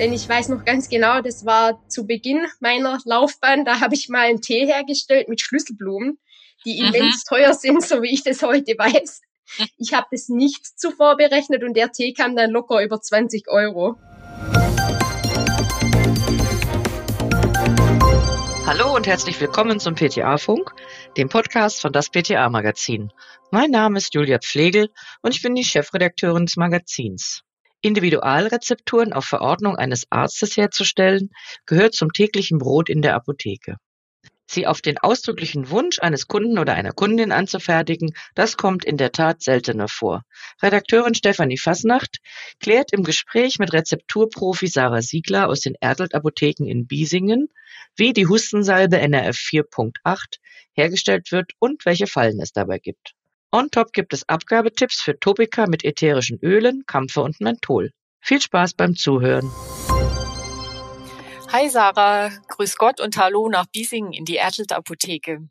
Denn ich weiß noch ganz genau, das war zu Beginn meiner Laufbahn, da habe ich mal einen Tee hergestellt mit Schlüsselblumen, die mhm. immens teuer sind, so wie ich das heute weiß. Ich habe das nicht zuvor berechnet und der Tee kam dann locker über 20 Euro. Hallo und herzlich willkommen zum PTA-Funk, dem Podcast von das PTA-Magazin. Mein Name ist Julia Pflegel und ich bin die Chefredakteurin des Magazins. Individualrezepturen auf Verordnung eines Arztes herzustellen, gehört zum täglichen Brot in der Apotheke. Sie auf den ausdrücklichen Wunsch eines Kunden oder einer Kundin anzufertigen, das kommt in der Tat seltener vor. Redakteurin Stefanie Fasnacht klärt im Gespräch mit Rezepturprofi Sarah Siegler aus den Erdelt Apotheken in Biesingen, wie die Hustensalbe NRF 4.8 hergestellt wird und welche Fallen es dabei gibt. On top gibt es Abgabetipps für Topika mit ätherischen Ölen, Kampfer und Menthol. Viel Spaß beim Zuhören. Hi Sarah, grüß Gott und hallo nach Biesingen in die Ertelt Apotheke.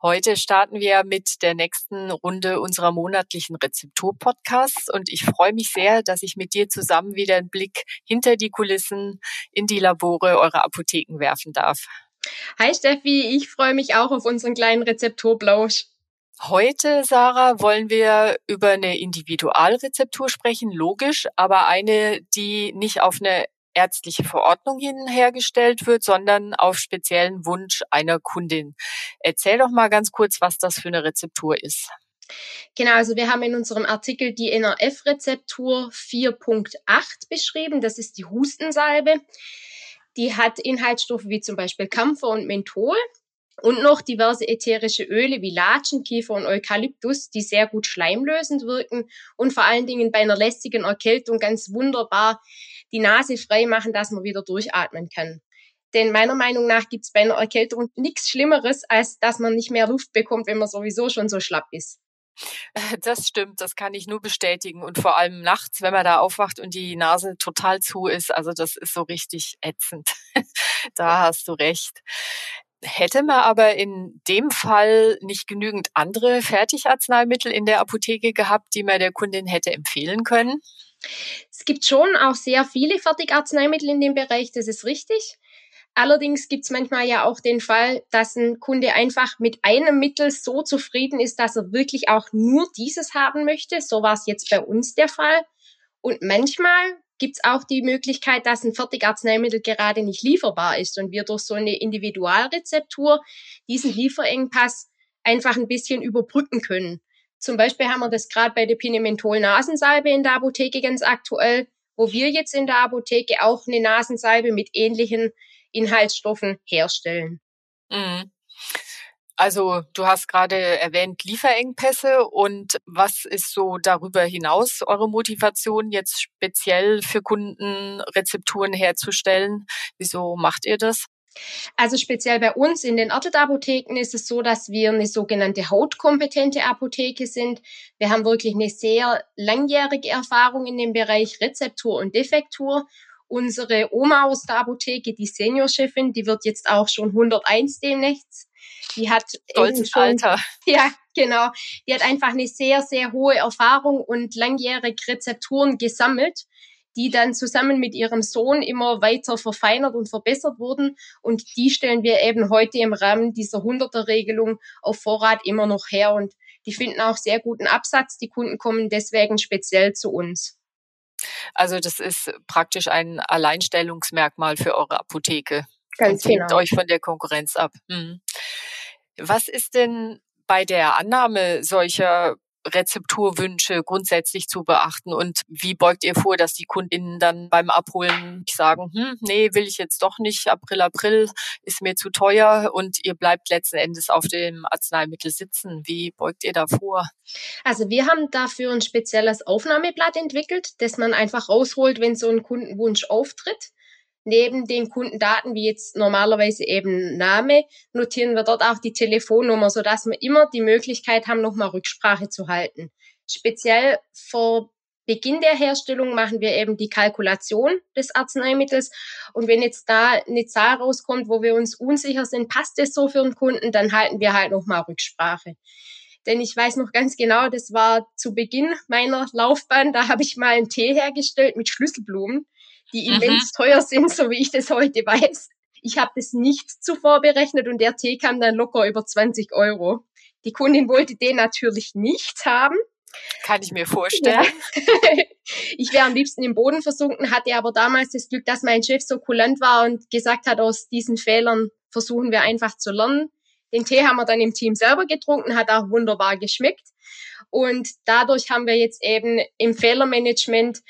Heute starten wir mit der nächsten Runde unserer monatlichen Rezeptur-Podcasts und ich freue mich sehr, dass ich mit dir zusammen wieder einen Blick hinter die Kulissen in die Labore eurer Apotheken werfen darf. Hi Steffi, ich freue mich auch auf unseren kleinen Rezepturblausch. Heute, Sarah, wollen wir über eine Individualrezeptur sprechen, logisch, aber eine, die nicht auf eine ärztliche Verordnung hin hergestellt wird, sondern auf speziellen Wunsch einer Kundin. Erzähl doch mal ganz kurz, was das für eine Rezeptur ist. Genau, also wir haben in unserem Artikel die NRF-Rezeptur 4.8 beschrieben. Das ist die Hustensalbe. Die hat Inhaltsstoffe wie zum Beispiel Kampfer und Menthol und noch diverse ätherische Öle wie Latschenkiefer und Eukalyptus, die sehr gut schleimlösend wirken und vor allen Dingen bei einer lästigen Erkältung ganz wunderbar die Nase frei machen, dass man wieder durchatmen kann. Denn meiner Meinung nach gibt es bei einer Erkältung nichts Schlimmeres, als dass man nicht mehr Luft bekommt, wenn man sowieso schon so schlapp ist. Das stimmt, das kann ich nur bestätigen. Und vor allem nachts, wenn man da aufwacht und die Nase total zu ist, also das ist so richtig ätzend. da hast du recht. Hätte man aber in dem Fall nicht genügend andere Fertigarzneimittel in der Apotheke gehabt, die man der Kundin hätte empfehlen können? Es gibt schon auch sehr viele Fertigarzneimittel in dem Bereich, das ist richtig. Allerdings gibt es manchmal ja auch den Fall, dass ein Kunde einfach mit einem Mittel so zufrieden ist, dass er wirklich auch nur dieses haben möchte. So war es jetzt bei uns der Fall. Und manchmal gibt es auch die Möglichkeit, dass ein Fertigarzneimittel gerade nicht lieferbar ist und wir durch so eine Individualrezeptur diesen Lieferengpass einfach ein bisschen überbrücken können. Zum Beispiel haben wir das gerade bei der Pinementhol-Nasensalbe in der Apotheke ganz aktuell, wo wir jetzt in der Apotheke auch eine Nasensalbe mit ähnlichen Inhaltsstoffen herstellen. Mhm. Also du hast gerade erwähnt Lieferengpässe und was ist so darüber hinaus eure Motivation, jetzt speziell für Kunden Rezepturen herzustellen? Wieso macht ihr das? Also speziell bei uns in den Ortet-Apotheken ist es so, dass wir eine sogenannte hautkompetente Apotheke sind. Wir haben wirklich eine sehr langjährige Erfahrung in dem Bereich Rezeptur und Defektur. Unsere Oma aus der Apotheke, die Seniorchefin, die wird jetzt auch schon 101 demnächst. Die hat Stolzes schon, Alter. Ja, genau. Die hat einfach eine sehr, sehr hohe Erfahrung und langjährige Rezepturen gesammelt, die dann zusammen mit ihrem Sohn immer weiter verfeinert und verbessert wurden. Und die stellen wir eben heute im Rahmen dieser 100er-Regelung auf Vorrat immer noch her. Und die finden auch sehr guten Absatz. Die Kunden kommen deswegen speziell zu uns. Also das ist praktisch ein Alleinstellungsmerkmal für eure Apotheke. Ganz und genau. euch von der Konkurrenz ab. Hm. Was ist denn bei der Annahme solcher Rezepturwünsche grundsätzlich zu beachten und wie beugt ihr vor, dass die Kundinnen dann beim Abholen sagen, hm, nee, will ich jetzt doch nicht, April, April ist mir zu teuer und ihr bleibt letzten Endes auf dem Arzneimittel sitzen. Wie beugt ihr da vor? Also wir haben dafür ein spezielles Aufnahmeblatt entwickelt, das man einfach rausholt, wenn so ein Kundenwunsch auftritt. Neben den Kundendaten, wie jetzt normalerweise eben Name, notieren wir dort auch die Telefonnummer, sodass wir immer die Möglichkeit haben, nochmal Rücksprache zu halten. Speziell vor Beginn der Herstellung machen wir eben die Kalkulation des Arzneimittels. Und wenn jetzt da eine Zahl rauskommt, wo wir uns unsicher sind, passt es so für den Kunden, dann halten wir halt nochmal Rücksprache. Denn ich weiß noch ganz genau, das war zu Beginn meiner Laufbahn, da habe ich mal einen Tee hergestellt mit Schlüsselblumen die mhm. immens teuer sind, so wie ich das heute weiß. Ich habe das nicht zuvor berechnet und der Tee kam dann locker über 20 Euro. Die Kundin wollte den natürlich nicht haben. Kann ich mir vorstellen. Ja. ich wäre am liebsten im Boden versunken, hatte aber damals das Glück, dass mein Chef so kulant war und gesagt hat, aus diesen Fehlern versuchen wir einfach zu lernen. Den Tee haben wir dann im Team selber getrunken, hat auch wunderbar geschmeckt. Und dadurch haben wir jetzt eben im Fehlermanagement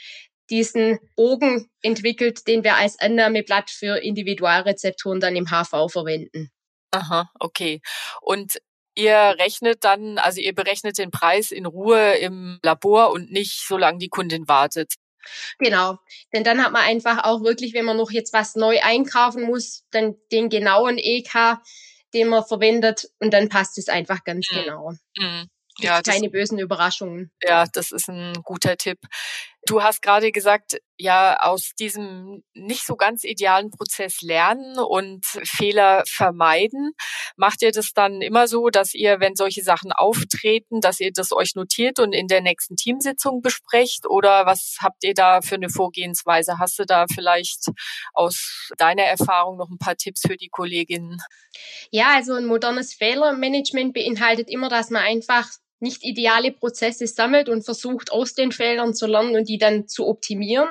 diesen Bogen entwickelt, den wir als Annahmeblatt für Individualrezepturen dann im HV verwenden. Aha, okay. Und ihr rechnet dann, also ihr berechnet den Preis in Ruhe im Labor und nicht, solange die Kundin wartet. Genau, denn dann hat man einfach auch wirklich, wenn man noch jetzt was neu einkaufen muss, dann den genauen EK, den man verwendet und dann passt es einfach ganz mhm. genau. Mhm. Ja, keine das, bösen Überraschungen. Ja, das ist ein guter Tipp. Du hast gerade gesagt, ja, aus diesem nicht so ganz idealen Prozess lernen und Fehler vermeiden. Macht ihr das dann immer so, dass ihr, wenn solche Sachen auftreten, dass ihr das euch notiert und in der nächsten Teamsitzung besprecht? Oder was habt ihr da für eine Vorgehensweise? Hast du da vielleicht aus deiner Erfahrung noch ein paar Tipps für die Kolleginnen? Ja, also ein modernes Fehlermanagement beinhaltet immer, dass man einfach nicht ideale Prozesse sammelt und versucht aus den Fehlern zu lernen und die dann zu optimieren.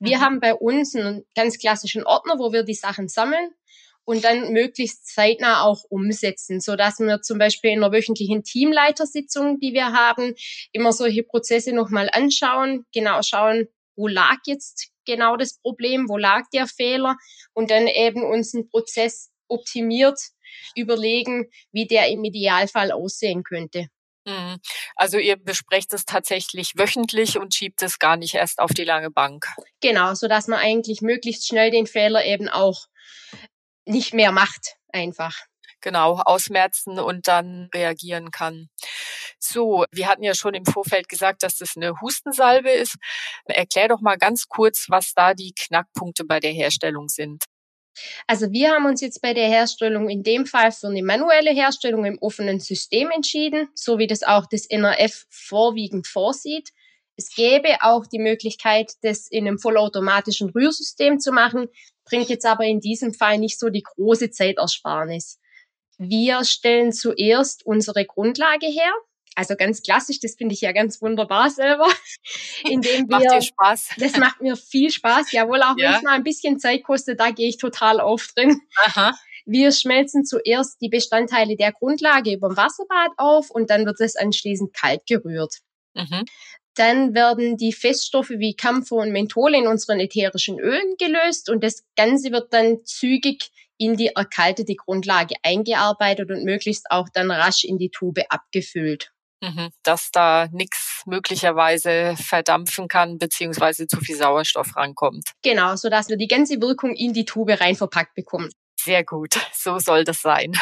Wir mhm. haben bei uns einen ganz klassischen Ordner, wo wir die Sachen sammeln und dann möglichst zeitnah auch umsetzen, so dass wir zum Beispiel in einer wöchentlichen Teamleitersitzung, die wir haben, immer solche Prozesse nochmal anschauen, genau schauen, wo lag jetzt genau das Problem, wo lag der Fehler und dann eben unseren Prozess optimiert überlegen, wie der im Idealfall aussehen könnte. Mhm. Also ihr besprecht es tatsächlich wöchentlich und schiebt es gar nicht erst auf die lange Bank. Genau, so dass man eigentlich möglichst schnell den Fehler eben auch nicht mehr macht, einfach. Genau, ausmerzen und dann reagieren kann. So, wir hatten ja schon im Vorfeld gesagt, dass das eine Hustensalbe ist. Erklär doch mal ganz kurz, was da die Knackpunkte bei der Herstellung sind. Also wir haben uns jetzt bei der Herstellung in dem Fall für eine manuelle Herstellung im offenen System entschieden, so wie das auch das NRF vorwiegend vorsieht. Es gäbe auch die Möglichkeit, das in einem vollautomatischen Rührsystem zu machen, bringt jetzt aber in diesem Fall nicht so die große Zeitersparnis. Wir stellen zuerst unsere Grundlage her, also ganz klassisch, das finde ich ja ganz wunderbar selber. Indem wir, macht dir Spaß? Das macht mir viel Spaß, jawohl, auch ja. wenn es mal ein bisschen Zeit kostet, da gehe ich total auf drin. Aha. Wir schmelzen zuerst die Bestandteile der Grundlage über dem Wasserbad auf und dann wird es anschließend kalt gerührt. Mhm. Dann werden die Feststoffe wie Kampfer und Menthol in unseren ätherischen Ölen gelöst und das Ganze wird dann zügig in die erkaltete Grundlage eingearbeitet und möglichst auch dann rasch in die Tube abgefüllt. Mhm. dass da nichts möglicherweise verdampfen kann, beziehungsweise zu viel Sauerstoff rankommt. Genau, so dass wir die ganze Wirkung in die Tube rein verpackt bekommen. Sehr gut, so soll das sein.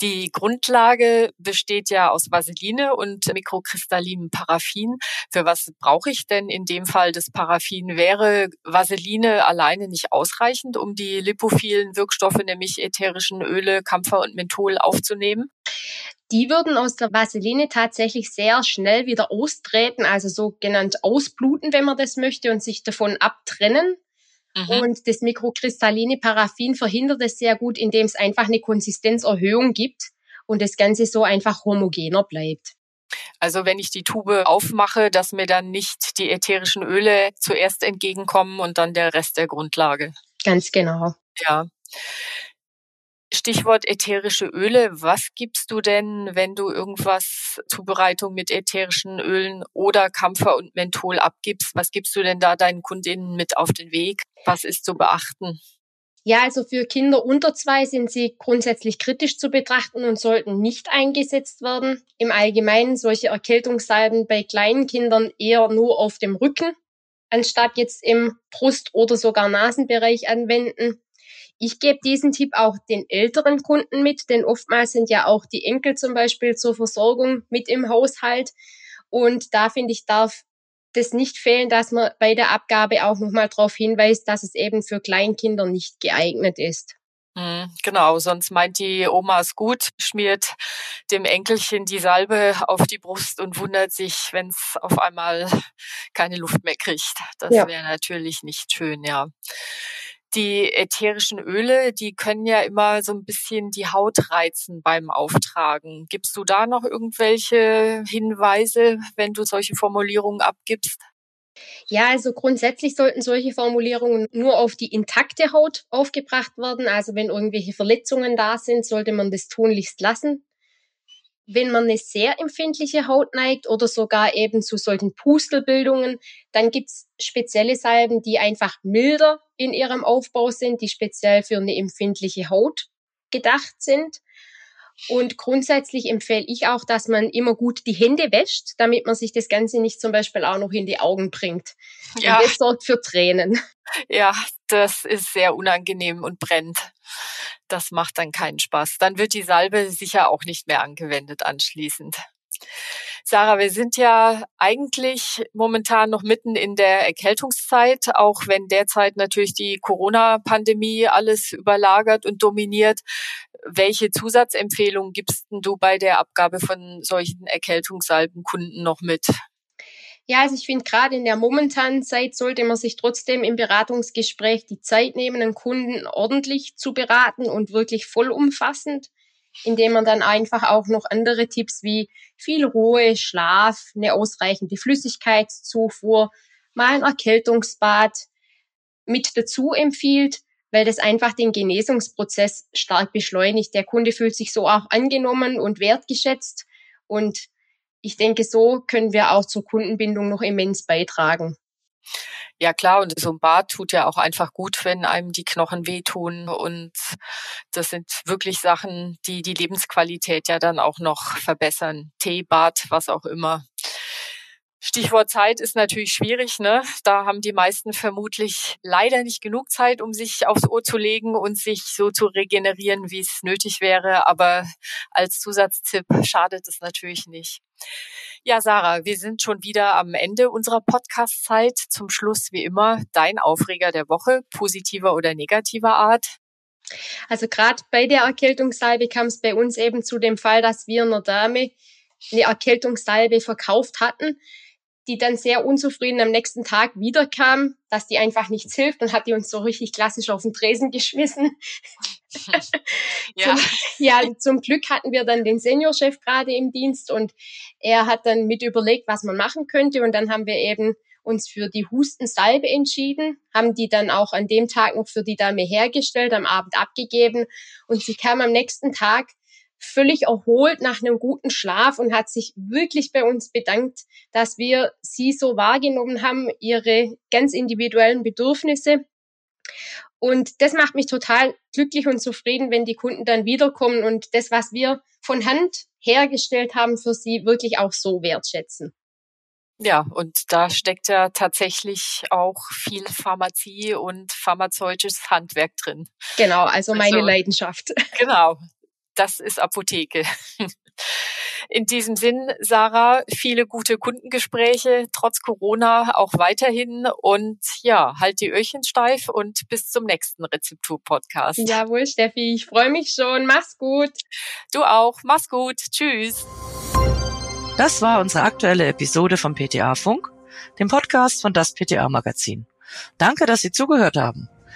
Die Grundlage besteht ja aus Vaseline und mikrokristallinem Paraffin. Für was brauche ich denn in dem Fall das Paraffin? Wäre Vaseline alleine nicht ausreichend, um die lipophilen Wirkstoffe, nämlich ätherischen Öle, Kampfer und Menthol aufzunehmen? Die würden aus der Vaseline tatsächlich sehr schnell wieder austreten, also sogenannt ausbluten, wenn man das möchte, und sich davon abtrennen. Mhm. Und das mikrokristalline Paraffin verhindert es sehr gut, indem es einfach eine Konsistenzerhöhung gibt und das Ganze so einfach homogener bleibt. Also wenn ich die Tube aufmache, dass mir dann nicht die ätherischen Öle zuerst entgegenkommen und dann der Rest der Grundlage. Ganz genau. Ja. Stichwort ätherische Öle. Was gibst du denn, wenn du irgendwas Zubereitung mit ätherischen Ölen oder Kampfer und Menthol abgibst? Was gibst du denn da deinen Kundinnen mit auf den Weg? Was ist zu beachten? Ja, also für Kinder unter zwei sind sie grundsätzlich kritisch zu betrachten und sollten nicht eingesetzt werden. Im Allgemeinen solche Erkältungssalben bei kleinen Kindern eher nur auf dem Rücken, anstatt jetzt im Brust- oder sogar Nasenbereich anwenden. Ich gebe diesen Tipp auch den älteren Kunden mit, denn oftmals sind ja auch die Enkel zum Beispiel zur Versorgung mit im Haushalt. Und da finde ich, darf das nicht fehlen, dass man bei der Abgabe auch nochmal darauf hinweist, dass es eben für Kleinkinder nicht geeignet ist. Hm, genau, sonst meint die Oma es gut, schmiert dem Enkelchen die Salbe auf die Brust und wundert sich, wenn es auf einmal keine Luft mehr kriegt. Das ja. wäre natürlich nicht schön, ja. Die ätherischen Öle, die können ja immer so ein bisschen die Haut reizen beim Auftragen. Gibst du da noch irgendwelche Hinweise, wenn du solche Formulierungen abgibst? Ja, also grundsätzlich sollten solche Formulierungen nur auf die intakte Haut aufgebracht werden. Also wenn irgendwelche Verletzungen da sind, sollte man das tunlichst lassen. Wenn man eine sehr empfindliche Haut neigt oder sogar eben zu solchen Pustelbildungen, dann gibt's spezielle Salben, die einfach milder in ihrem Aufbau sind, die speziell für eine empfindliche Haut gedacht sind. Und grundsätzlich empfehle ich auch, dass man immer gut die Hände wäscht, damit man sich das Ganze nicht zum Beispiel auch noch in die Augen bringt. Ja. Und das sorgt für Tränen. Ja, das ist sehr unangenehm und brennt. Das macht dann keinen Spaß. Dann wird die Salbe sicher auch nicht mehr angewendet anschließend. Sarah, wir sind ja eigentlich momentan noch mitten in der Erkältungszeit, auch wenn derzeit natürlich die Corona-Pandemie alles überlagert und dominiert. Welche Zusatzempfehlungen gibst du bei der Abgabe von solchen Erkältungssalben Kunden noch mit? Ja, also ich finde, gerade in der momentanen Zeit sollte man sich trotzdem im Beratungsgespräch die Zeit nehmen, einen Kunden ordentlich zu beraten und wirklich vollumfassend indem man dann einfach auch noch andere Tipps wie viel Ruhe, Schlaf, eine ausreichende Flüssigkeitszufuhr, mal ein Erkältungsbad mit dazu empfiehlt, weil das einfach den Genesungsprozess stark beschleunigt. Der Kunde fühlt sich so auch angenommen und wertgeschätzt und ich denke, so können wir auch zur Kundenbindung noch immens beitragen. Ja klar, und so ein Bad tut ja auch einfach gut, wenn einem die Knochen wehtun. Und das sind wirklich Sachen, die die Lebensqualität ja dann auch noch verbessern. Tee, Bad, was auch immer. Stichwort Zeit ist natürlich schwierig, ne? Da haben die meisten vermutlich leider nicht genug Zeit, um sich aufs Ohr zu legen und sich so zu regenerieren, wie es nötig wäre. Aber als Zusatztipp schadet es natürlich nicht. Ja, Sarah, wir sind schon wieder am Ende unserer Podcast-Zeit. Zum Schluss, wie immer, dein Aufreger der Woche, positiver oder negativer Art. Also gerade bei der Erkältungssalbe kam es bei uns eben zu dem Fall, dass wir einer Dame eine Erkältungssalbe verkauft hatten die dann sehr unzufrieden am nächsten Tag wiederkam, dass die einfach nichts hilft. Dann hat die uns so richtig klassisch auf den Tresen geschmissen. ja. Zum, ja, zum Glück hatten wir dann den Seniorchef gerade im Dienst und er hat dann mit überlegt, was man machen könnte. Und dann haben wir eben uns für die Hustensalbe entschieden, haben die dann auch an dem Tag noch für die Dame hergestellt, am Abend abgegeben und sie kam am nächsten Tag völlig erholt nach einem guten Schlaf und hat sich wirklich bei uns bedankt, dass wir sie so wahrgenommen haben, ihre ganz individuellen Bedürfnisse. Und das macht mich total glücklich und zufrieden, wenn die Kunden dann wiederkommen und das, was wir von Hand hergestellt haben, für sie wirklich auch so wertschätzen. Ja, und da steckt ja tatsächlich auch viel Pharmazie und pharmazeutisches Handwerk drin. Genau, also meine also, Leidenschaft. Genau, das ist Apotheke. In diesem Sinn, Sarah, viele gute Kundengespräche, trotz Corona auch weiterhin. Und ja, halt die Öhrchen steif und bis zum nächsten Rezeptur-Podcast. Jawohl, Steffi, ich freue mich schon. Mach's gut. Du auch. Mach's gut. Tschüss. Das war unsere aktuelle Episode vom PTA Funk, dem Podcast von das PTA Magazin. Danke, dass Sie zugehört haben.